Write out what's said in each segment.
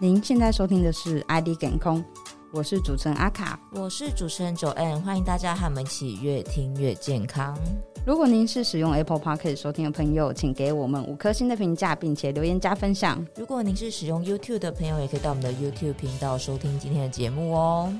您现在收听的是《ID 健康》，我是主持人阿卡，我是主持人 Joanne，欢迎大家和我们一起越听越健康。如果您是使用 Apple p o c k e t 收听的朋友，请给我们五颗星的评价，并且留言加分享。如果您是使用 YouTube 的朋友，也可以到我们的 YouTube 频道收听今天的节目哦。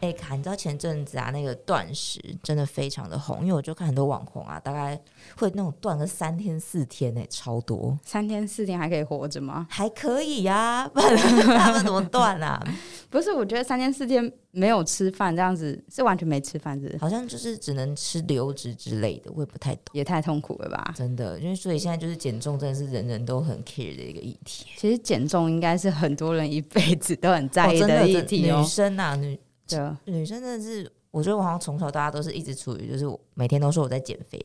哎，卡，你知道前阵子啊，那个断食真的非常的红，因为我就看很多网红啊，大概会那种断个三天四天呢，超多。三天四天还可以活着吗？还可以呀，不然 他们怎么断啊？不是，我觉得三天四天没有吃饭这样子是完全没吃饭，是好像就是只能吃流质之类的，我也不太懂，也太痛苦了吧？真的，因为所以现在就是减重真的是人人都很 care 的一个议题。其实减重应该是很多人一辈子都很在意的议题哦，女生啊，女。对女生真的是，我觉得我好像从小到大都是一直处于，就是我每天都说我在减肥。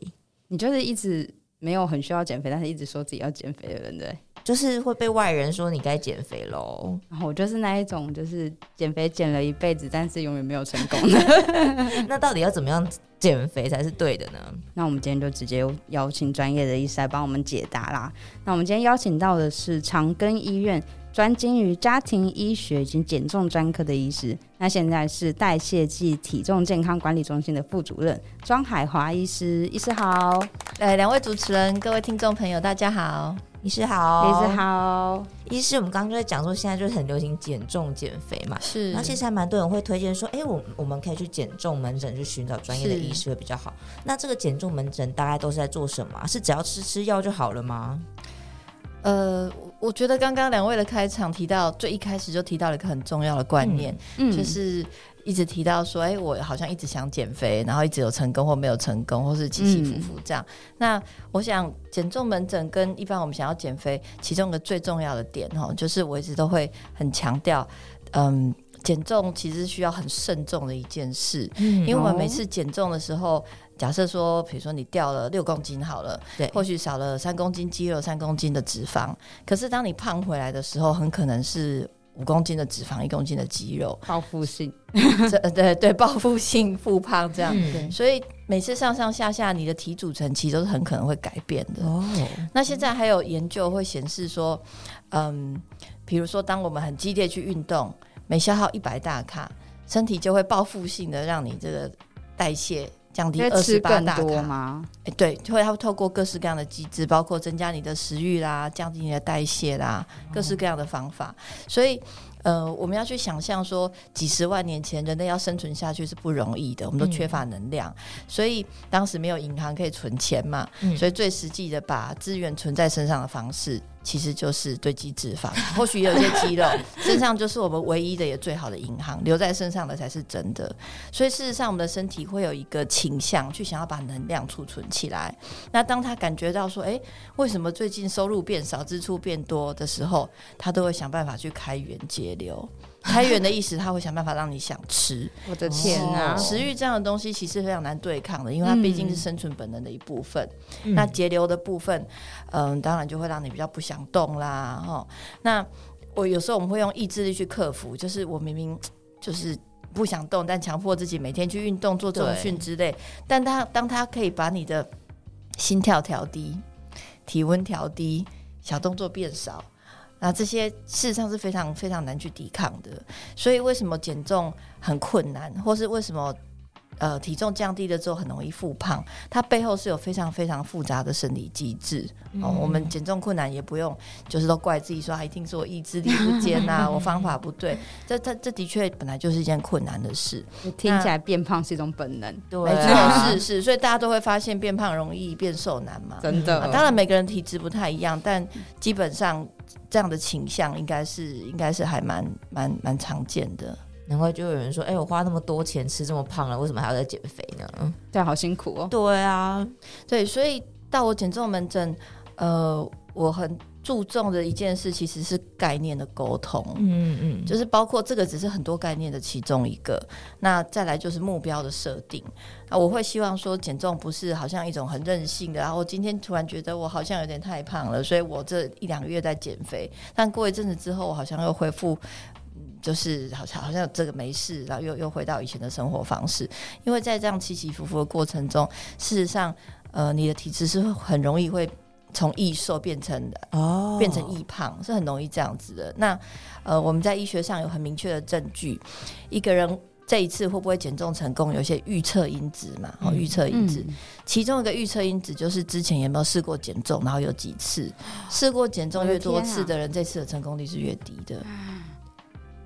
你就是一直没有很需要减肥，但是一直说自己要减肥的人，对？就是会被外人说你该减肥喽。然后我就是那一种，就是减肥减了一辈子，但是永远没有成功的。那到底要怎么样减肥才是对的呢？那我们今天就直接邀请专业的医师来帮我们解答啦。那我们今天邀请到的是长庚医院。专精于家庭医学以及减重专科的医师，那现在是代谢暨体重健康管理中心的副主任庄海华医师。医师好，呃，两位主持人，各位听众朋友，大家好。医师好，医师好。医师，我们刚刚就在讲说，现在就是很流行减重减肥嘛，是。那其实还蛮多人会推荐说，哎、欸，我我们可以去减重门诊去寻找专业的医师会比较好。那这个减重门诊大概都是在做什么？是只要吃吃药就好了吗？呃，我觉得刚刚两位的开场提到，最一开始就提到了一个很重要的观念，嗯，就是一直提到说，哎、欸，我好像一直想减肥，然后一直有成功或没有成功，或是起起伏伏这样。嗯、那我想减重门诊跟一般我们想要减肥，其中一个最重要的点哈，就是我一直都会很强调，嗯，减重其实需要很慎重的一件事，嗯，因为我们每次减重的时候。假设说，比如说你掉了六公斤好了，对，或许少了三公斤肌肉、三公斤的脂肪，可是当你胖回来的时候，很可能是五公斤的脂肪、一公斤的肌肉，报复性，对对对，报复性复胖这样。嗯、所以每次上上下下，你的体组成其实都是很可能会改变的。哦，那现在还有研究会显示说，嗯，比如说当我们很激烈去运动，每消耗一百大卡，身体就会报复性的让你这个代谢。降低二十八大卡吗？哎，对，会它会透过各式各样的机制，包括增加你的食欲啦，降低你的代谢啦，各式各样的方法。所以，呃，我们要去想象说，几十万年前人类要生存下去是不容易的，我们都缺乏能量，所以当时没有银行可以存钱嘛，所以最实际的把资源存在身上的方式。其实就是堆积脂肪，或许有些肌肉，身上就是我们唯一的也最好的银行，留在身上的才是真的。所以事实上，我们的身体会有一个倾向，去想要把能量储存起来。那当他感觉到说，哎，为什么最近收入变少，支出变多的时候，他都会想办法去开源节流。开源的意思，他会想办法让你想吃。我的天啊！食欲这样的东西其实非常难对抗的，因为它毕竟是生存本能的一部分。嗯、那节流的部分，嗯、呃，当然就会让你比较不想动啦。哈，那我有时候我们会用意志力去克服，就是我明明 就是不想动，但强迫自己每天去运动、做重训之类。但他当他可以把你的心跳调低、体温调低、小动作变少。那这些事实上是非常非常难去抵抗的，所以为什么减重很困难，或是为什么呃体重降低了之后很容易复胖？它背后是有非常非常复杂的生理机制。嗯、哦，我们减重困难也不用就是都怪自己说，啊、一定是我意志力不坚呐、啊，我方法不对。这这这的确本来就是一件困难的事。听起来变胖是一种本能，对，是是，所以大家都会发现变胖容易变瘦难嘛，真的、啊。当然每个人体质不太一样，但基本上。这样的倾向应该是应该是还蛮蛮蛮常见的，难怪就有人说：“哎、欸，我花那么多钱吃这么胖了，为什么还要再减肥呢？”对，好辛苦哦。对啊，对，所以到我减重门诊，呃，我很。注重的一件事其实是概念的沟通，嗯嗯，就是包括这个只是很多概念的其中一个。那再来就是目标的设定啊，我会希望说减重不是好像一种很任性的，然后今天突然觉得我好像有点太胖了，所以我这一两个月在减肥，但过一阵子之后我好像又恢复，就是好像好像这个没事，然后又又回到以前的生活方式。因为在这样起起伏伏的过程中，事实上，呃，你的体质是很容易会。从易瘦变成哦，变成易胖，是很容易这样子的。那呃，我们在医学上有很明确的证据，一个人这一次会不会减重成功，有一些预测因子嘛？哦，预测因子，嗯、其中一个预测因子就是之前有没有试过减重，然后有几次试过减重越多次的人，这次的成功率是越低的。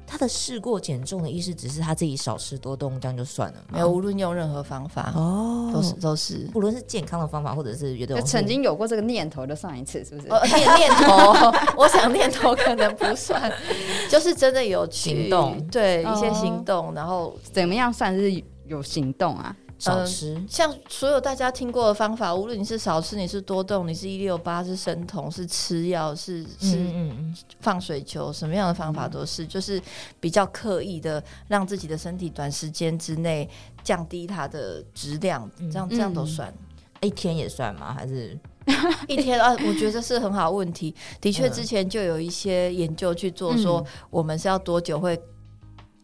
他的试过减重的意思，只是他自己少吃多动，这样就算了。没有，无论用任何方法哦，都是都是，不论是健康的方法，或者是觉得曾经有过这个念头的上一次，是不是？哦、念念头，我想念头可能不算，就是真的有行动，对一些行动，哦、然后怎么样算是有行动啊？少吃、呃，像所有大家听过的方法，无论你是少吃，你是多动，你是一六八，是生酮，是吃药，是是放水球，什么样的方法都是，嗯、就是比较刻意的让自己的身体短时间之内降低它的质量，嗯、这样这样都算。一天也算吗？还是 一天啊？我觉得是很好问题。的确，之前就有一些研究去做，说我们是要多久会。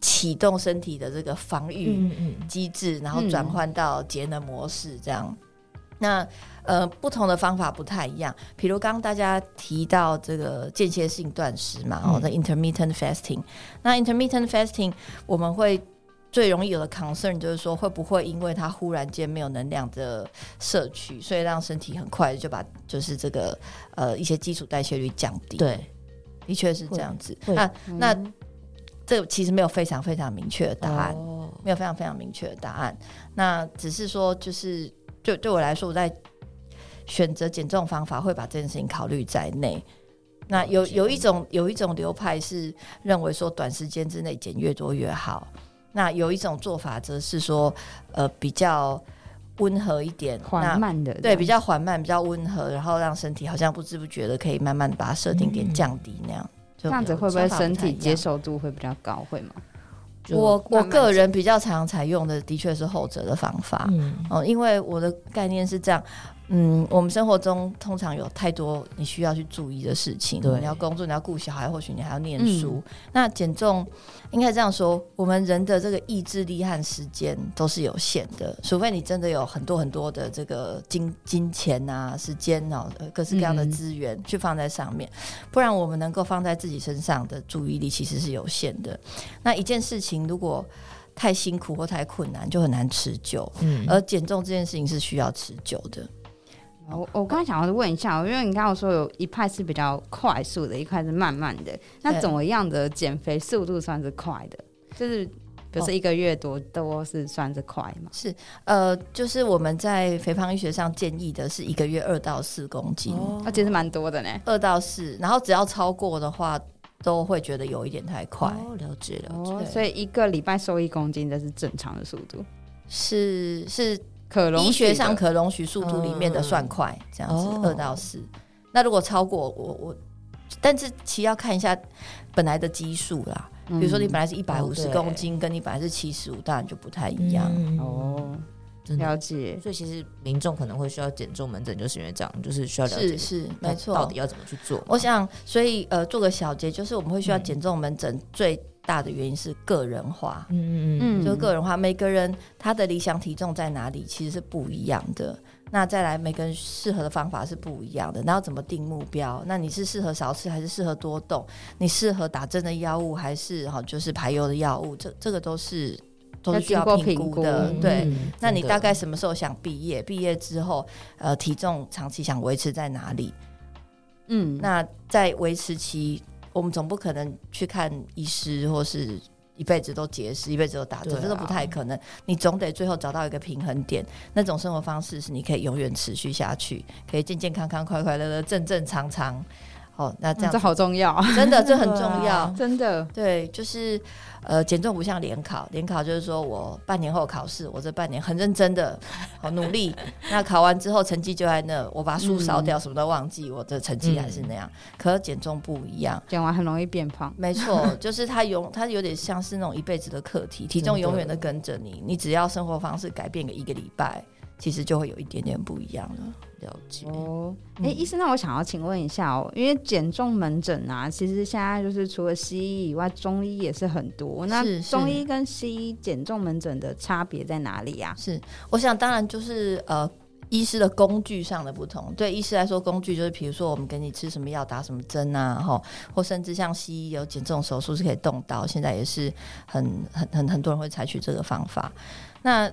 启动身体的这个防御机制，嗯嗯、然后转换到节能模式，这样。嗯、那呃，不同的方法不太一样。比如刚刚大家提到这个间歇性断食嘛，哦、嗯，的 intermittent fasting。那 intermittent fasting 我们会最容易有的 concern 就是说，会不会因为它忽然间没有能量的摄取，所以让身体很快就把就是这个呃一些基础代谢率降低？对，的确是这样子。那那。嗯这其实没有非常非常明确的答案，oh. 没有非常非常明确的答案。那只是说，就是对对我来说，我在选择减重方法会把这件事情考虑在内。那有有一种有一种流派是认为说，短时间之内减越多越好。那有一种做法则是说，呃，比较温和一点，缓慢的，对，比较缓慢，比较温和，然后让身体好像不知不觉的可以慢慢把设定点降低那样。嗯这样子会不会身体接受度会比较高？会吗？我我个人比较常采用的的确是后者的方法，嗯，哦，因为我的概念是这样。嗯，我们生活中通常有太多你需要去注意的事情，对，你要工作，你要顾小孩，或许你还要念书。嗯、那减重应该这样说，我们人的这个意志力和时间都是有限的，除非你真的有很多很多的这个金金钱啊、时间啊、各式各样的资源去放在上面，嗯、不然我们能够放在自己身上的注意力其实是有限的。那一件事情如果太辛苦或太困难，就很难持久。嗯，而减重这件事情是需要持久的。我我刚才想要问一下，因为你刚刚说有一派是比较快速的，一块是慢慢的，那怎么样的减肥速度算是快的？就是比如说一个月多多是算是快吗？是呃，就是我们在肥胖医学上建议的是一个月二到四公斤，那其实蛮多的呢，二到四，然后只要超过的话，都会觉得有一点太快。哦，了解了解。哦，所以一个礼拜瘦一公斤，这是正常的速度，是是。可容医学上可容许速度里面的算快，这样子二、哦、到四。那如果超过我我，但是其实要看一下本来的基数啦。嗯、比如说你本来是一百五十公斤，跟你本来是七十五，当然就不太一样。嗯、哦，了解。所以其实民众可能会需要减重门诊，就是因为这样，就是需要了解是是没错，到底要怎么去做。我想，所以呃，做个小结，就是我们会需要减重门诊最。大的原因是个人化，嗯嗯嗯，就是个人化，每个人他的理想体重在哪里，其实是不一样的。那再来，每个人适合的方法是不一样的。那要怎么定目标？那你是适合少吃还是适合多动？你适合打针的药物还是哈就是排油的药物？这这个都是都是需要评估的。对，嗯、那你大概什么时候想毕业？毕业之后，呃，体重长期想维持在哪里？嗯，那在维持期。我们总不可能去看医师，或是一辈子都节食，一辈子都打针，啊、这都不太可能。你总得最后找到一个平衡点，那种生活方式是你可以永远持续下去，可以健健康康、快快乐乐、正正常常。哦，那这样、嗯、这好重要，真的，这很重要，啊、真的。对，就是呃，减重不像联考，联考就是说我半年后考试，我这半年很认真的，好努力。那考完之后成绩就在那，我把书烧掉，嗯、什么都忘记，我的成绩还是那样。嗯、可减重不一样，减完很容易变胖。没错，就是它永，它有点像是那种一辈子的课题，体重永远的跟着你，你只要生活方式改变个一个礼拜，其实就会有一点点不一样了。了解哦，哎、欸，医生，那我想要请问一下哦，因为减重门诊啊，其实现在就是除了西医以外，中医也是很多。那中医跟西医减重门诊的差别在哪里呀？是，我想当然就是呃，医师的工具上的不同，对医师来说，工具就是比如说我们给你吃什么药、打什么针啊，哈，或甚至像西医有减重手术是可以动刀，现在也是很很很很多人会采取这个方法。那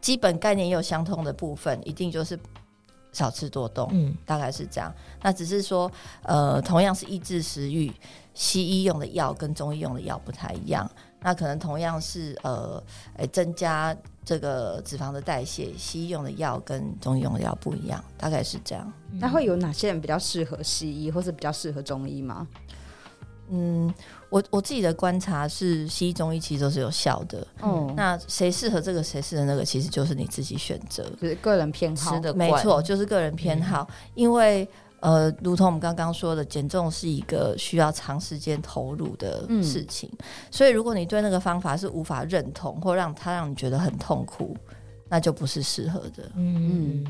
基本概念也有相通的部分，一定就是少吃多动，嗯，大概是这样。那只是说，呃，同样是抑制食欲，西医用的药跟中医用的药不太一样。那可能同样是呃，诶，增加这个脂肪的代谢，西医用的药跟中医用的药不一样，大概是这样。那会有哪些人比较适合西医，或是比较适合中医吗？嗯，我我自己的观察是，西医、中医其实都是有效的。嗯，那谁适合这个，谁适合那个，其实就是你自己选择，就是个人偏好的。没错，就是个人偏好，嗯、因为。呃，如同我们刚刚说的，减重是一个需要长时间投入的事情，嗯、所以如果你对那个方法是无法认同，或让它让你觉得很痛苦，那就不是适合的。嗯，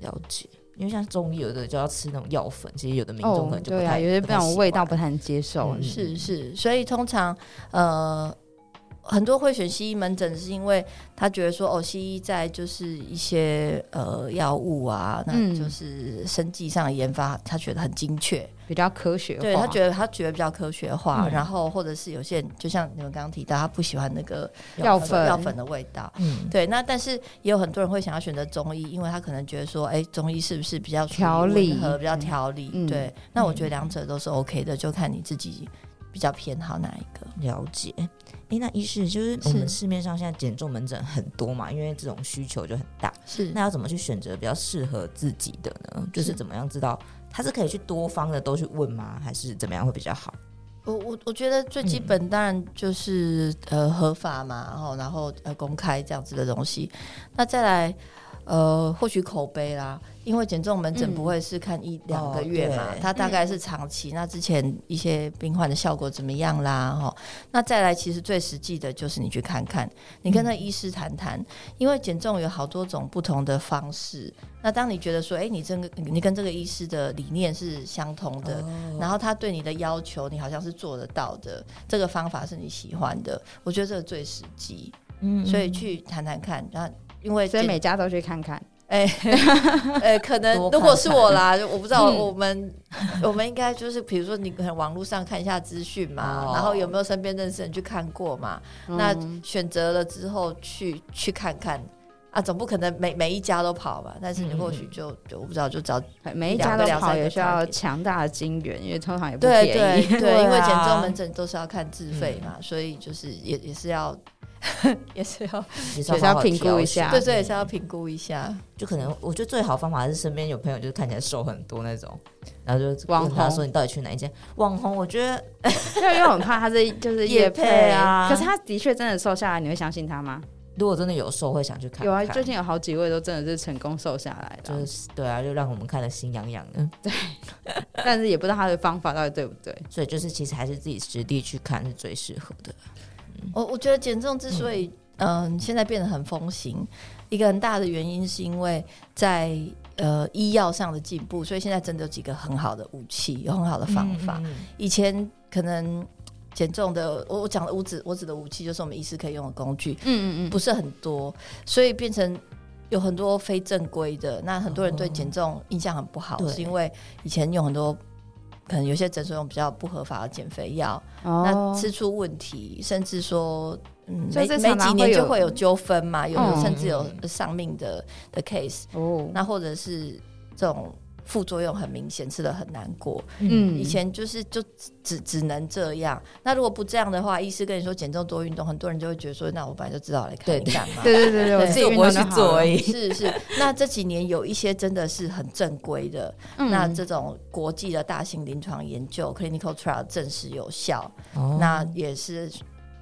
了解。因为像中医有的就要吃那种药粉，其实有的民众可能就不太、哦对啊、有些那种味道不太能接受。嗯、是是，所以通常呃。很多会选西医门诊，是因为他觉得说，哦，西医在就是一些呃药物啊，那就是生技上的研发，他觉得很精确，比较科学化。对，他觉得他觉得比较科学化，嗯、然后或者是有些人，就像你们刚刚提到，他不喜欢那个药粉药粉的味道。嗯，对。那但是也有很多人会想要选择中医，因为他可能觉得说，哎、欸，中医是不是比较调理和比较调理？嗯、对。那我觉得两者都是 OK 的，就看你自己比较偏好哪一个。了解。哎，那医师就是我们市面上现在减重门诊很多嘛，因为这种需求就很大。是，那要怎么去选择比较适合自己的呢？就是怎么样知道他是可以去多方的都去问吗？还是怎么样会比较好？我我我觉得最基本当然就是、嗯、呃合法嘛，然后然后呃公开这样子的东西。那再来呃获取口碑啦。因为减重门诊不会是看一两个月嘛，它大概是长期。嗯、那之前一些病患的效果怎么样啦？哈，那再来，其实最实际的就是你去看看，你跟那医师谈谈。嗯、因为减重有好多种不同的方式。那当你觉得说，哎，你这个你跟这个医师的理念是相同的，哦、然后他对你的要求，你好像是做得到的，这个方法是你喜欢的，我觉得这个最实际。嗯，所以去谈谈看。那因为所以每家都去看看。哎，哎，可能如果是我啦，我不知道我们 我们应该就是，比如说你可能网络上看一下资讯嘛，然后有没有身边认识人去看过嘛？那选择了之后去去看看啊，总不可能每每一家都跑吧？但是你或许就就我不知道，就找每一家都跑也需要强大的金源，因为通常也不便宜。对对对，因为减重门诊都是要看自费嘛，所以就是也也是要。也是要也是要评估一下，对对，也是要评估一下。就可能我觉得最好方法是身边有朋友，就是看起来瘦很多那种，然后就问他说：“你到底去哪一间网红？”我觉得，因为又很怕他是就是叶配啊。可是他的确真的瘦下来，你会相信他吗？如果真的有瘦，会想去看。有啊，最近有好几位都真的是成功瘦下来的，就是对啊，就让我们看得心痒痒的。对，但是也不知道他的方法到底对不对，所以就是其实还是自己实地去看是最适合的。我我觉得减重之所以嗯、呃、现在变得很风行，一个很大的原因是因为在呃医药上的进步，所以现在真的有几个很好的武器，有很好的方法。嗯。嗯、以前可能减重的，我我讲的我指我指的武器就是我们医师可以用的工具，嗯。嗯。嗯，不是很多，所以变成有很多非正规的。那很多人对减重印象很不好，哦、是因为以前用很多。可能有些诊所用比较不合法的减肥药，哦、那吃出问题，甚至说，嗯，每每几年就会有纠纷嘛，有甚至有丧命的的 case，哦，那或者是这种。副作用很明显，吃的很难过。嗯，以前就是就只只能这样。那如果不这样的话，医师跟你说减重多运动，很多人就会觉得说，那我本来就知道来看你干嘛？对对对对，我自己不会去做而已。是是。那这几年有一些真的是很正规的，嗯、那这种国际的大型临床研究 （clinical trial） 证实有效，哦、那也是。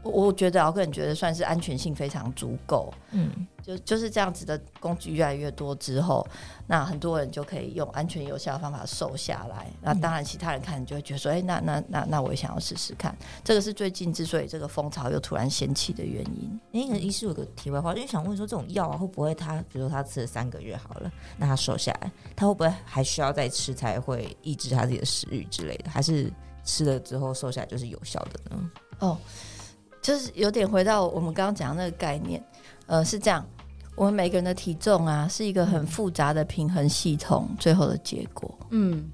我觉得，我个人觉得算是安全性非常足够。嗯，就就是这样子的工具越来越多之后，那很多人就可以用安全有效的方法瘦下来。那当然，其他人看你就会觉得说，哎、欸，那那那那我也想要试试看。这个是最近之所以这个风潮又突然掀起的原因。哎、欸，医师有个题外话，就想问说，这种药啊，会不会他，比如说他吃了三个月好了，那他瘦下来，他会不会还需要再吃才会抑制他自己的食欲之类的？还是吃了之后瘦下来就是有效的呢？哦。就是有点回到我们刚刚讲的那个概念，呃，是这样。我们每个人的体重啊，是一个很复杂的平衡系统，最后的结果。嗯，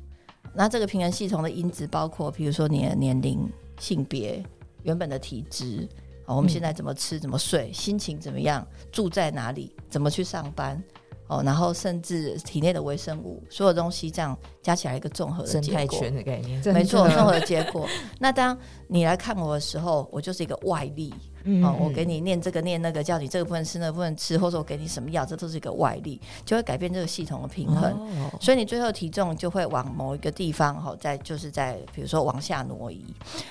那这个平衡系统的因子包括，比如说你的年龄、性别、原本的体质，我们现在怎么吃、怎么睡、心情怎么样、住在哪里、怎么去上班。哦，然后甚至体内的微生物，所有东西这样加起来一个综合的结果，生态圈的概念，没错，综合的结果。那当你来看我的时候，我就是一个外力。嗯，哦，我给你念这个念那个，叫你这个部分吃，那个不能吃，或者我给你什么药，这都是一个外力，就会改变这个系统的平衡。哦，所以你最后体重就会往某一个地方，哈，在就是在比如说往下挪移。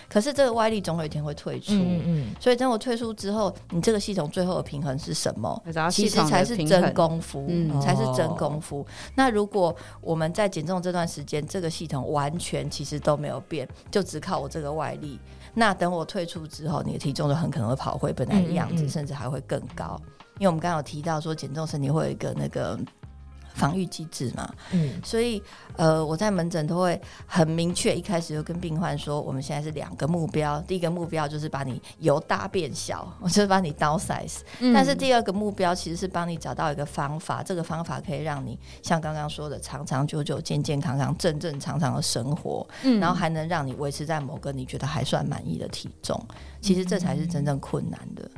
可是这个外力总有一天会退出。嗯，嗯，所以等我退出之后，你这个系统最后的平衡是什么？其实才是真功夫，嗯，才是真功夫。哦，那如果我们在减重这段时间，这个系统完全其实都没有变，就只靠我这个外力。那等我退出之后，你的体重就很可能会跑回本来的样子，嗯嗯嗯，甚至还会更高。因为我们刚刚有提到说，减重身体会有一个那个防御机制嘛，嗯，所以呃，我在门诊都会很明确，一开始就跟病患说，我们现在是两个目标，第一个目标就是把你由大变小，我 就是把你 downsize，嗯，但是第二个目标其实是帮你找到一个方法，这个方法可以让你像刚刚说的长长久久、健健康康、正正常常的生活，嗯，然后还能让你维持在某个你觉得还算满意的体重，其实这才是真正困难的。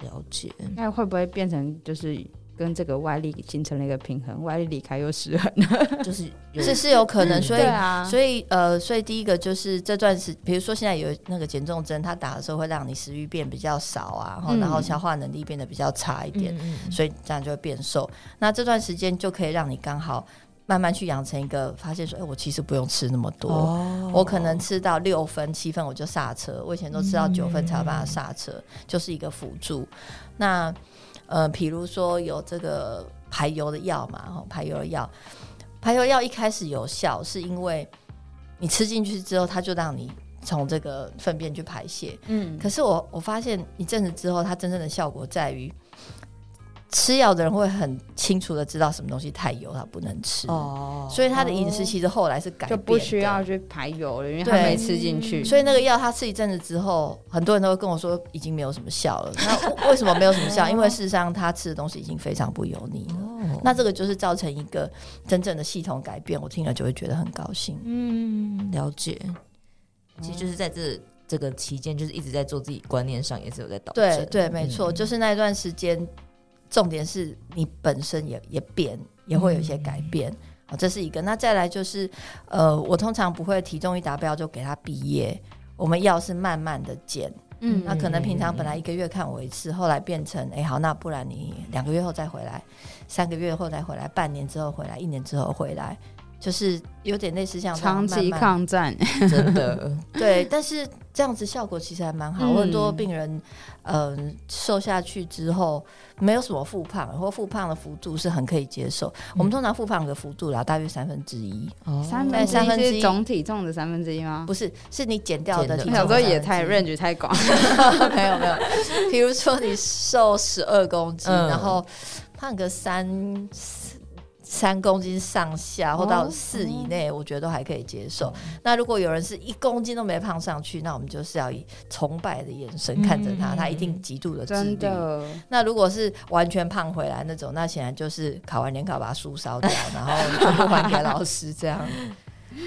了解，那会不会变成就是？跟这个外力形成了一个平衡，外力离开又失衡了，就是是是有可能。所以，啊、所以呃，所以第一个就是这段时，比如说现在有那个减重针，它打的时候会让你食欲变比较少啊，嗯、然后消化能力变得比较差一点，所以这样就会变瘦。那这段时间就可以让你刚好慢慢去养成一个发现说，哎，我其实不用吃那么多，哦、我可能吃到六分、七分我就刹车，我以前都吃到九分才有办法刹车，嗯、就是一个辅助。那呃，比如说有这个排油的药嘛，排油的药，排油药一开始有效，是因为你吃进去之后，它就让你从这个粪便去排泄。嗯，可是我我发现一阵子之后，它真正的效果在于。吃药的人会很清楚的知道什么东西太油，他不能吃。哦，所以他的饮食其实后来是改变，就不需要去排油了，因为他没吃进去。所以那个药他吃一阵子之后，很多人都会跟我说已经没有什么效了。那为什么没有什么效？因为事实上他吃的东西已经非常不油腻了。哦，那这个就是造成一个真正的系统改变。我听了就会觉得很高兴。嗯，了解。其实就是在这这个期间，就是一直在做自己观念上也是有在导正。对对，没错，就是那段时间。重点是你本身也也变，也会有一些改变，好、嗯，这是一个。那再来就是，呃，我通常不会体重一达标就给他毕业，我们要是慢慢的减，嗯，那可能平常本来一个月看我一次，后来变成，哎、欸，好，那不然你两个月后再回来，三个月后再回来，半年之后回来，一年之后回来。就是有点类似像长期抗战，真的 对，但是这样子效果其实还蛮好。嗯、我很多病人，嗯、呃，瘦下去之后没有什么复胖，或复胖的幅度是很可以接受。嗯、我们通常复胖的幅度啦，大约三分之一。哦，三分之一总体重的三分之一吗？不是，是你减掉的体重。有时候也太 range 太广。没有没有，比如说你瘦十二公斤，嗯、然后胖个三。三公斤上下或到四以内，我觉得都还可以接受。哦、那如果有人是一公斤都没胖上去，那我们就是要以崇拜的眼神看着他，嗯、他一定极度的自律。那如果是完全胖回来那种，那显然就是考完联考把书烧掉，然后全部还给老师这样。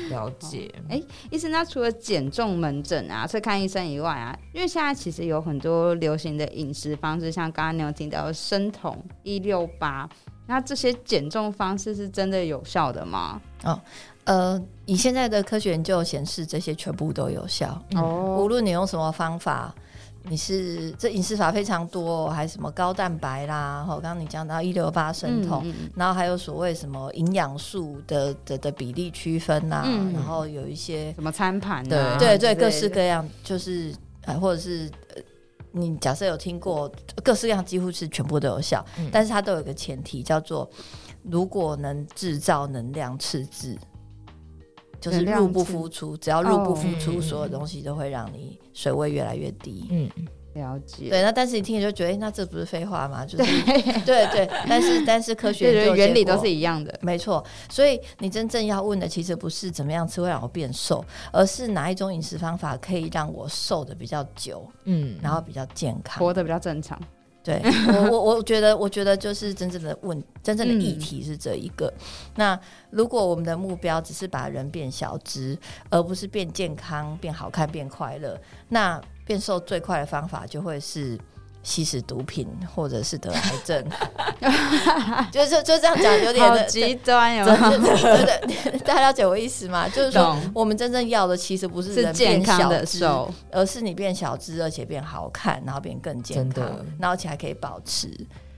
了解。哎、欸，医生，那除了减重门诊啊，去看医生以外啊，因为现在其实有很多流行的饮食方式，像刚刚你有听到的生酮一六八。那这些减重方式是真的有效的吗？哦，呃，以现在的科学研究显示，这些全部都有效。哦、嗯，无论你用什么方法，你是这饮食法非常多，还是什么高蛋白啦，哈，刚刚你讲到一六八生酮，嗯嗯、然后还有所谓什么营养素的的的比例区分呐，嗯、然后有一些什么餐盘、啊，对对对，各式各样，就是呃，或者是。你假设有听过各式各样，几乎是全部都有效，嗯、但是它都有一个前提，叫做如果能制造能量赤字，就是入不敷出，只要入不敷出，所有东西都会让你水位越来越低。嗯。了解，对，那但是你听你就觉得，欸、那这不是废话吗？就是对 对对，但是但是科学原理都是一样的，没错。所以你真正要问的，其实不是怎么样吃会让我变瘦，而是哪一种饮食方法可以让我瘦的比较久，嗯，然后比较健康，活得比较正常。对 我我我觉得我觉得就是真正的问真正的议题是这一个。嗯、那如果我们的目标只是把人变小只，而不是变健康、变好看、变快乐，那变瘦最快的方法就会是。吸食毒品，或者是得癌症，就就就这样讲，有点极端，有对对对，大家了解我意思吗？就是说，我们真正要的其实不是人变小只，而是你变小只，而且变好看，然后变更健康，然后而且还可以保持。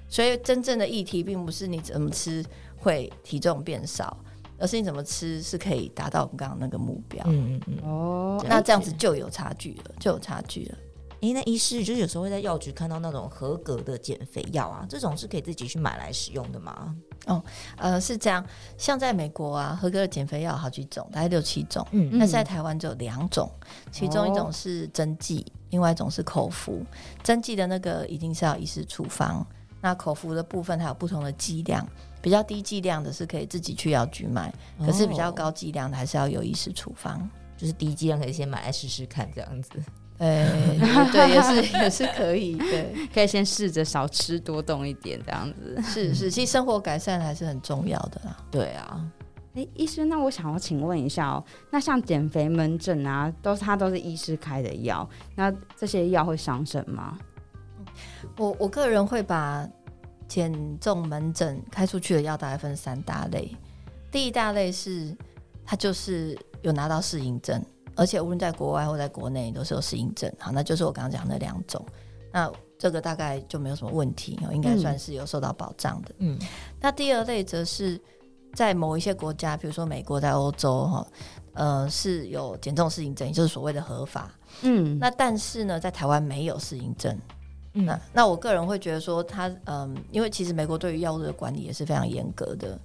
所以，真正的议题并不是你怎么吃会体重变少，而是你怎么吃是可以达到我们刚刚那个目标。嗯嗯嗯。哦，那这样子就有差距了，就有差距了。诶，那医师就是有时候会在药局看到那种合格的减肥药啊，这种是可以自己去买来使用的吗？哦，呃，是这样，像在美国啊，合格的减肥药好几种，大概六七种，嗯，但是在台湾只有两种，其中一种是针剂，哦、另外一种是口服。针剂的那个一定是要医师处方，那口服的部分它有不同的剂量，比较低剂量的是可以自己去药局买，可是比较高剂量的还是要有医师处方，就是低剂量可以先买来试试看这样子。哎，对，也是 也是可以，对，可以先试着少吃多动一点这样子。是是，其实生活改善还是很重要的啦。对啊，哎，医师，那我想要请问一下哦，那像减肥门诊啊，都是它都是医师开的药，那这些药会伤身吗？我我个人会把减重门诊开出去的药大概分三大类，第一大类是它就是有拿到适应症。而且无论在国外或在国内都是有适应症，好，那就是我刚刚讲的那两种。那这个大概就没有什么问题，应该算是有受到保障的。嗯，那第二类则是在某一些国家，比如说美国在欧洲哈，呃，是有减重适应症，也就是所谓的合法。嗯，那但是呢，在台湾没有适应症。嗯，那那我个人会觉得说，他嗯，因为其实美国对于药物的管理也是非常严格的，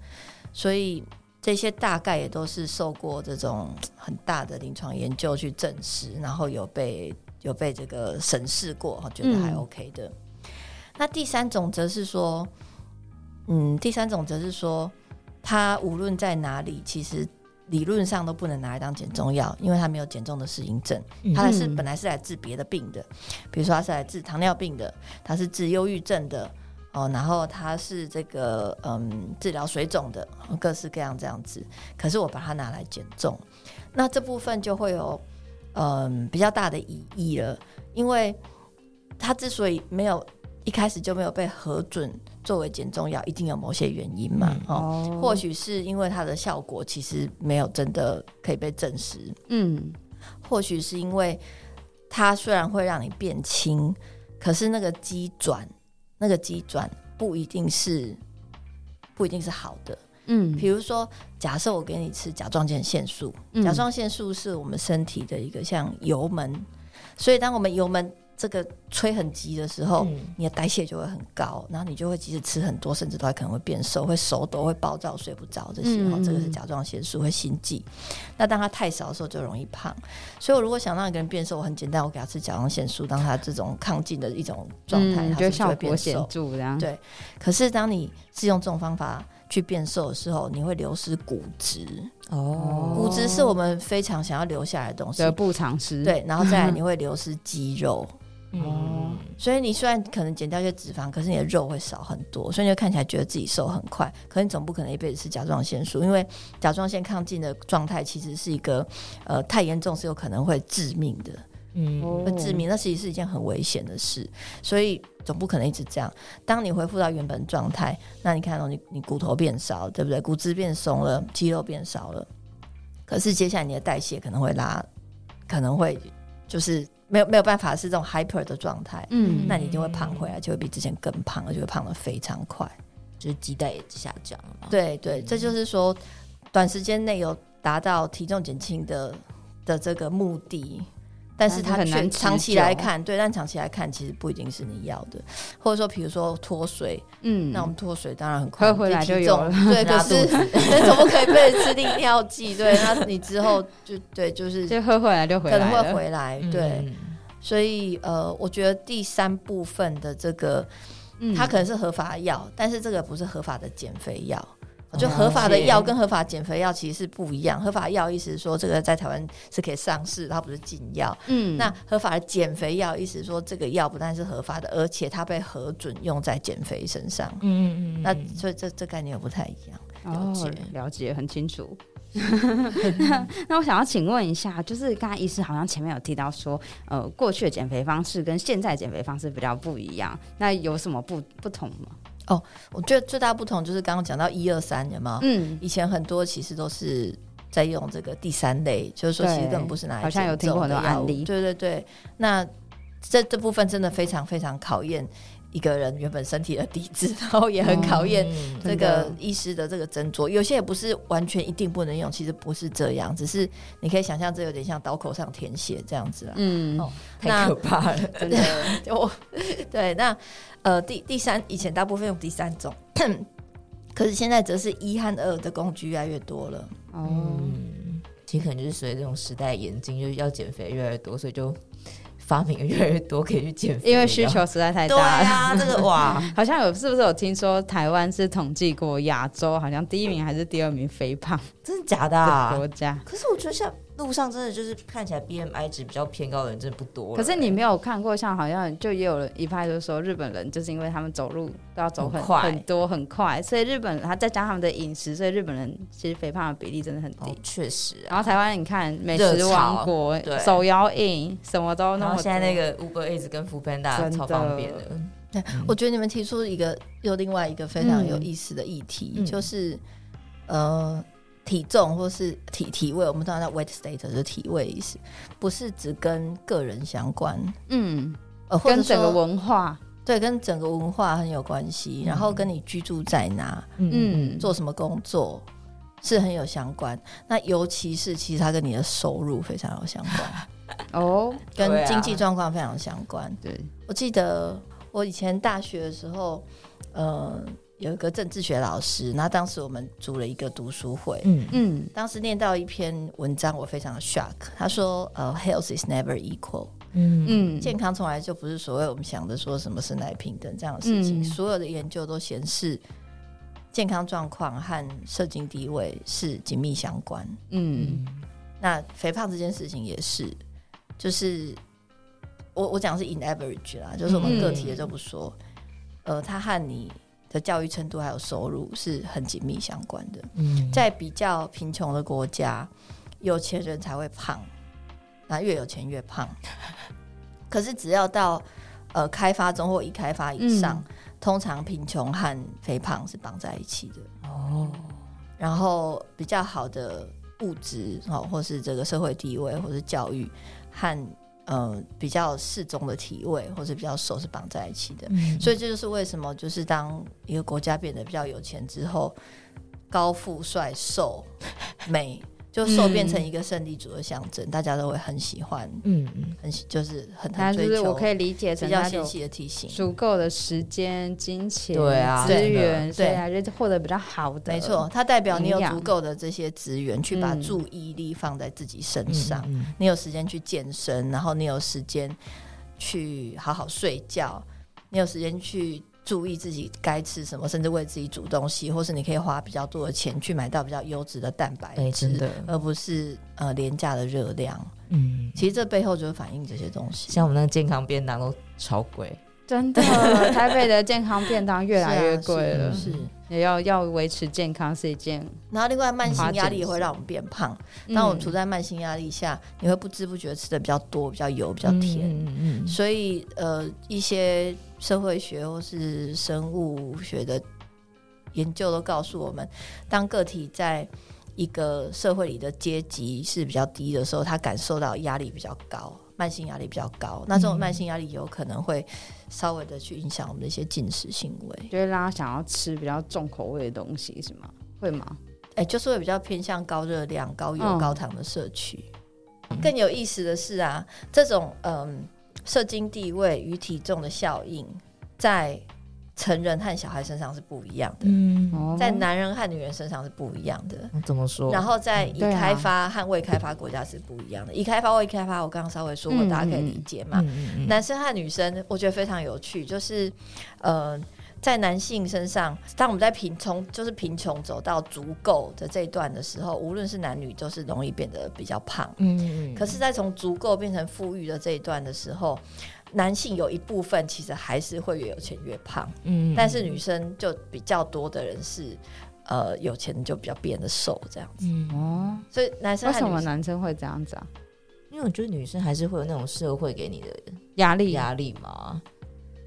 所以。这些大概也都是受过这种很大的临床研究去证实，然后有被有被这个审视过，觉得还 OK 的。嗯、那第三种则是说，嗯，第三种则是说，它无论在哪里，其实理论上都不能拿来当减重药，因为它没有减重的适应症，它是本来是来治别的病的，比如说它是来治糖尿病的，它是治忧郁症的。哦，然后它是这个嗯治疗水肿的，各式各样这样子。可是我把它拿来减重，那这部分就会有嗯比较大的疑义了，因为它之所以没有一开始就没有被核准作为减重药，一定有某些原因嘛。嗯、哦，或许是因为它的效果其实没有真的可以被证实。嗯，或许是因为它虽然会让你变轻，可是那个机转。那个急转不一定是不一定是好的，嗯，比如说，假设我给你吃甲状腺素，嗯、甲状腺素是我们身体的一个像油门，所以当我们油门。这个吹很急的时候，嗯、你的代谢就会很高，然后你就会即使吃很多，甚至都还可能会变瘦，会手抖，会暴躁，睡不着。这时候，嗯、这个是甲状腺素会心悸。那当它太少的时候，就容易胖。所以，我如果想让一个人变瘦，我很简单，我给他吃甲状腺素，当他这种亢进的一种状态，他、嗯、就会变瘦。对。可是，当你是用这种方法去变瘦的时候，你会流失骨质。哦，骨质是我们非常想要留下来的东西，得不偿失。对，然后再来 你会流失肌肉。哦，所以你虽然可能减掉一些脂肪，可是你的肉会少很多，所以你就看起来觉得自己瘦很快。可是你总不可能一辈子吃甲状腺素，因为甲状腺亢进的状态其实是一个呃太严重是有可能会致命的，嗯，会致命，那其实是一件很危险的事。所以总不可能一直这样。当你恢复到原本状态，那你看到你你骨头变少，对不对？骨质变松了，肌肉变少了，可是接下来你的代谢可能会拉，可能会就是。没有没有办法是这种 hyper 的状态，嗯，那你一定会胖回来，就会比之前更胖，而且会胖得非常快，就是肌代也下降了。对对，这就是说短时间内有达到体重减轻的的这个目的。但是它很难长期来看，对，但长期来看其实不一定是你要的，或者说，比如说脱水，嗯，那我们脱水当然很快回来就有了，对，可是那 怎么可以被吃利尿剂？对，那你之后就对，就是就喝回来就回来，可能会回来，对，所以呃，我觉得第三部分的这个，它可能是合法药，但是这个不是合法的减肥药。就合法的药跟合法减肥药其实是不一样。合法药意思是说这个在台湾是可以上市，它不是禁药。嗯，那合法的减肥药意思是说这个药不但是合法的，而且它被核准用在减肥身上。嗯嗯嗯。那所以这这概念又不太一样。了解，哦，了解很清楚。那 那我想要请问一下，就是刚才医师好像前面有提到说，呃，过去的减肥方式跟现在减肥方式比较不一样，那有什么不不同吗？哦，我觉得最大不同就是刚刚讲到一二三，有吗？嗯，以前很多其实都是在用这个第三类，就是说其实根本不是拿来，好像有听过很多案例。对对对，那这这部分真的非常非常考验。一个人原本身体的底子，然后也很考验这个医师的这个斟酌。有些也不是完全一定不能用，其实不是这样，只是你可以想象这有点像刀口上填血这样子啊。嗯，哦，太可怕了，真的。我对那呃第第三以前大部分用第三种，可是现在则是一和二的工具越来越多了。哦，嗯，其实可能就是随着这种时代演进，就是要减肥越来越多，所以就。发明越来越多可以去减肥，因为需求实在太大了。对啊，这个哇，好像有是不是有听说台湾是统计过亚洲好像第一名还是第二名肥胖？真的假的啊？国家？可是我觉得像。路上真的就是看起来 BMI 值比较偏高的人真的不多。可是你没有看过，像好像就也有一派就是说日本人就是因为他们走路都要走很，很快很多很快，所以日本他再加他们的饮食，所以日本人其实肥胖的比例真的很低。确实、啊。然后台湾你看美食王国，对，手摇饮什么都那么。现在那个 Uber Eats 跟 Foodpanda 超方便的。对，我觉得你们提出一个又另外一个非常有意思的议题，嗯、就是呃。体重或是体体位，我们知道叫 weight status 就是体位意思，不是只跟个人相关，嗯，呃，跟整个文化，对，跟整个文化很有关系，嗯、然后跟你居住在哪，嗯，做什么工作是很有相关。那尤其是其实它跟你的收入非常有相关，哦，跟经济状况非常相关。对，我记得我以前大学的时候，呃。有一个政治学老师，那当时我们组了一个读书会，嗯嗯，当时念到一篇文章，我非常的 shock。他说：“呃，health is never equal，嗯嗯，健康从来就不是所谓我们想的说什么生来平等这样的事情。嗯、所有的研究都显示，健康状况和社经地位是紧密相关。嗯，那肥胖这件事情也是，就是我我讲的是 in average 啦，就是我们个体的就不说，嗯、呃，他和你。”的教育程度还有收入是很紧密相关的。嗯，在比较贫穷的国家，有钱人才会胖，那越有钱越胖。可是只要到呃开发中或已开发以上，嗯、通常贫穷和肥胖是绑在一起的。哦，然后比较好的物质哦，或是这个社会地位，或是教育和。呃，比较适中的体位或者比较瘦是绑在一起的，嗯、所以这就是为什么，就是当一个国家变得比较有钱之后，高富帅瘦美。就瘦变成一个胜利组的象征，嗯、大家都会很喜欢，嗯嗯，很就是很很追求。我可以理解成比较细细的提醒，足够的时间、金钱、对啊资源，对啊，就获得比较好的。没错，它代表你有足够的这些资源去把注意力放在自己身上，嗯、你有时间去健身，然后你有时间去好好睡觉，你有时间去。注意自己该吃什么，甚至为自己煮东西，或是你可以花比较多的钱去买到比较优质的蛋白质，欸、而不是呃廉价的热量。嗯，其实这背后就是反映这些东西。像我们那个健康便当都超贵，真的，台北的健康便当越来越贵了。是，也要要维持健康是一件。然后另外慢性压力也会让我们变胖。当我们处在慢性压力下，你会不知不觉吃的比较多，比较油，比较甜。嗯嗯嗯。所以呃一些。社会学或是生物学的研究都告诉我们，当个体在一个社会里的阶级是比较低的时候，他感受到压力比较高，慢性压力比较高。那这种慢性压力有可能会稍微的去影响我们的一些进食行为，就会让他想要吃比较重口味的东西，是吗？会吗？哎、欸，就是会比较偏向高热量、高油、高糖的摄取。嗯、更有意思的是啊，这种嗯。社经地位与体重的效应，在成人和小孩身上是不一样的，嗯，在男人和女人身上是不一样的。怎么说？然后在已开发和未开发国家是不一样的。已开发、未开发，我刚刚稍微说过，大家可以理解嘛。男生和女生，我觉得非常有趣，就是呃，在男性身上，当我们在贫从就是贫穷走到足够的这一段的时候，无论是男女，都是容易变得比较胖。嗯，可是，在从足够变成富裕的这一段的时候，男性有一部分其实还是会越有钱越胖。嗯，但是女生就比较多的人是，呃，有钱就比较变得瘦这样子。嗯哦，所以男生，为什么男生会这样子啊？因为我觉得女生还是会有那种社会给你的压力压力嘛。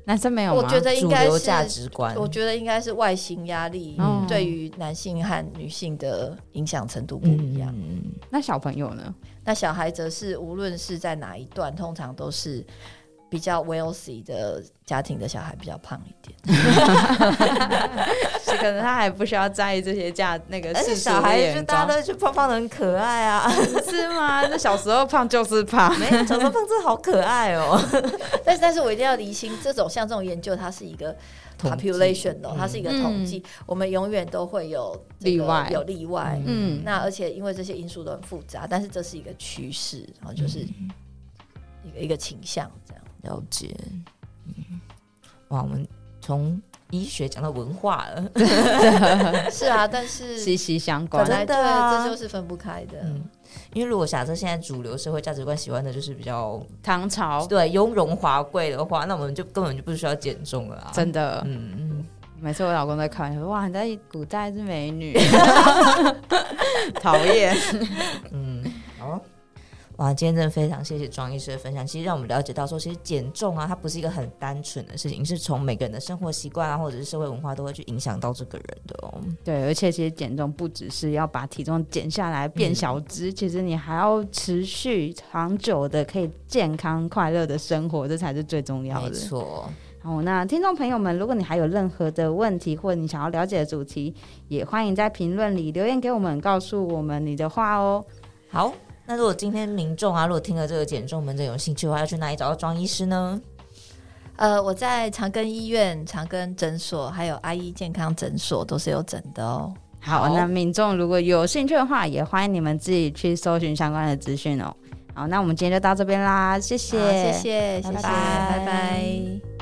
男生没有，我觉得应该是价值观。我觉得应该是外形压力对于男性和女性的影响程度不一样。嗯，那小朋友呢？那小孩则是无论是在哪一段，通常都是。比较 wealthy 的家庭的小孩比较胖一点，可能他还不需要在意这些价那个。而且小孩就大家都就胖胖的很可爱啊，是吗？那小时候胖就是胖，没有小时候胖真的好可爱哦。但是但是我一定要厘清，这种像这种研究，它是一个 population 哦，它是一个统计，我们永远都会有例外，有例外。嗯，那而且因为这些因素都很复杂，但是这是一个趋势，然后就是一个一个倾向这样。了解，嗯，哇，我们从医学讲到文化了，是啊，但是息息相关，真的，啊，这就是分不开的。嗯，因为如果假设现在主流社会价值观喜欢的就是比较唐朝，对，雍容华贵的话，那我们就根本就不需要减重了啊！真的，嗯嗯，每次我老公在看，说哇，你在古代是美女，讨厌。哇，今天真的非常谢谢庄医师的分享。其实让我们了解到说，其实减重啊，它不是一个很单纯的事情，是从每个人的生活习惯啊，或者是社会文化都会去影响到这个人的哦。对，而且其实减重不只是要把体重减下来变小只，嗯、其实你还要持续长久的可以健康快乐的生活，这才是最重要的。没错。好，那听众朋友们，如果你还有任何的问题，或者你想要了解的主题，也欢迎在评论里留言给我们，告诉我们你的话哦。好。那如果今天民众啊，如果听了这个减重门诊有兴趣的话，要去哪里找到庄医师呢？呃，我在长庚医院、长庚诊所，还有阿医健康诊所都是有诊的哦。好，好，那民众如果有兴趣的话，也欢迎你们自己去搜寻相关的资讯哦。好，那我们今天就到这边啦，谢谢，谢谢，拜拜，拜拜。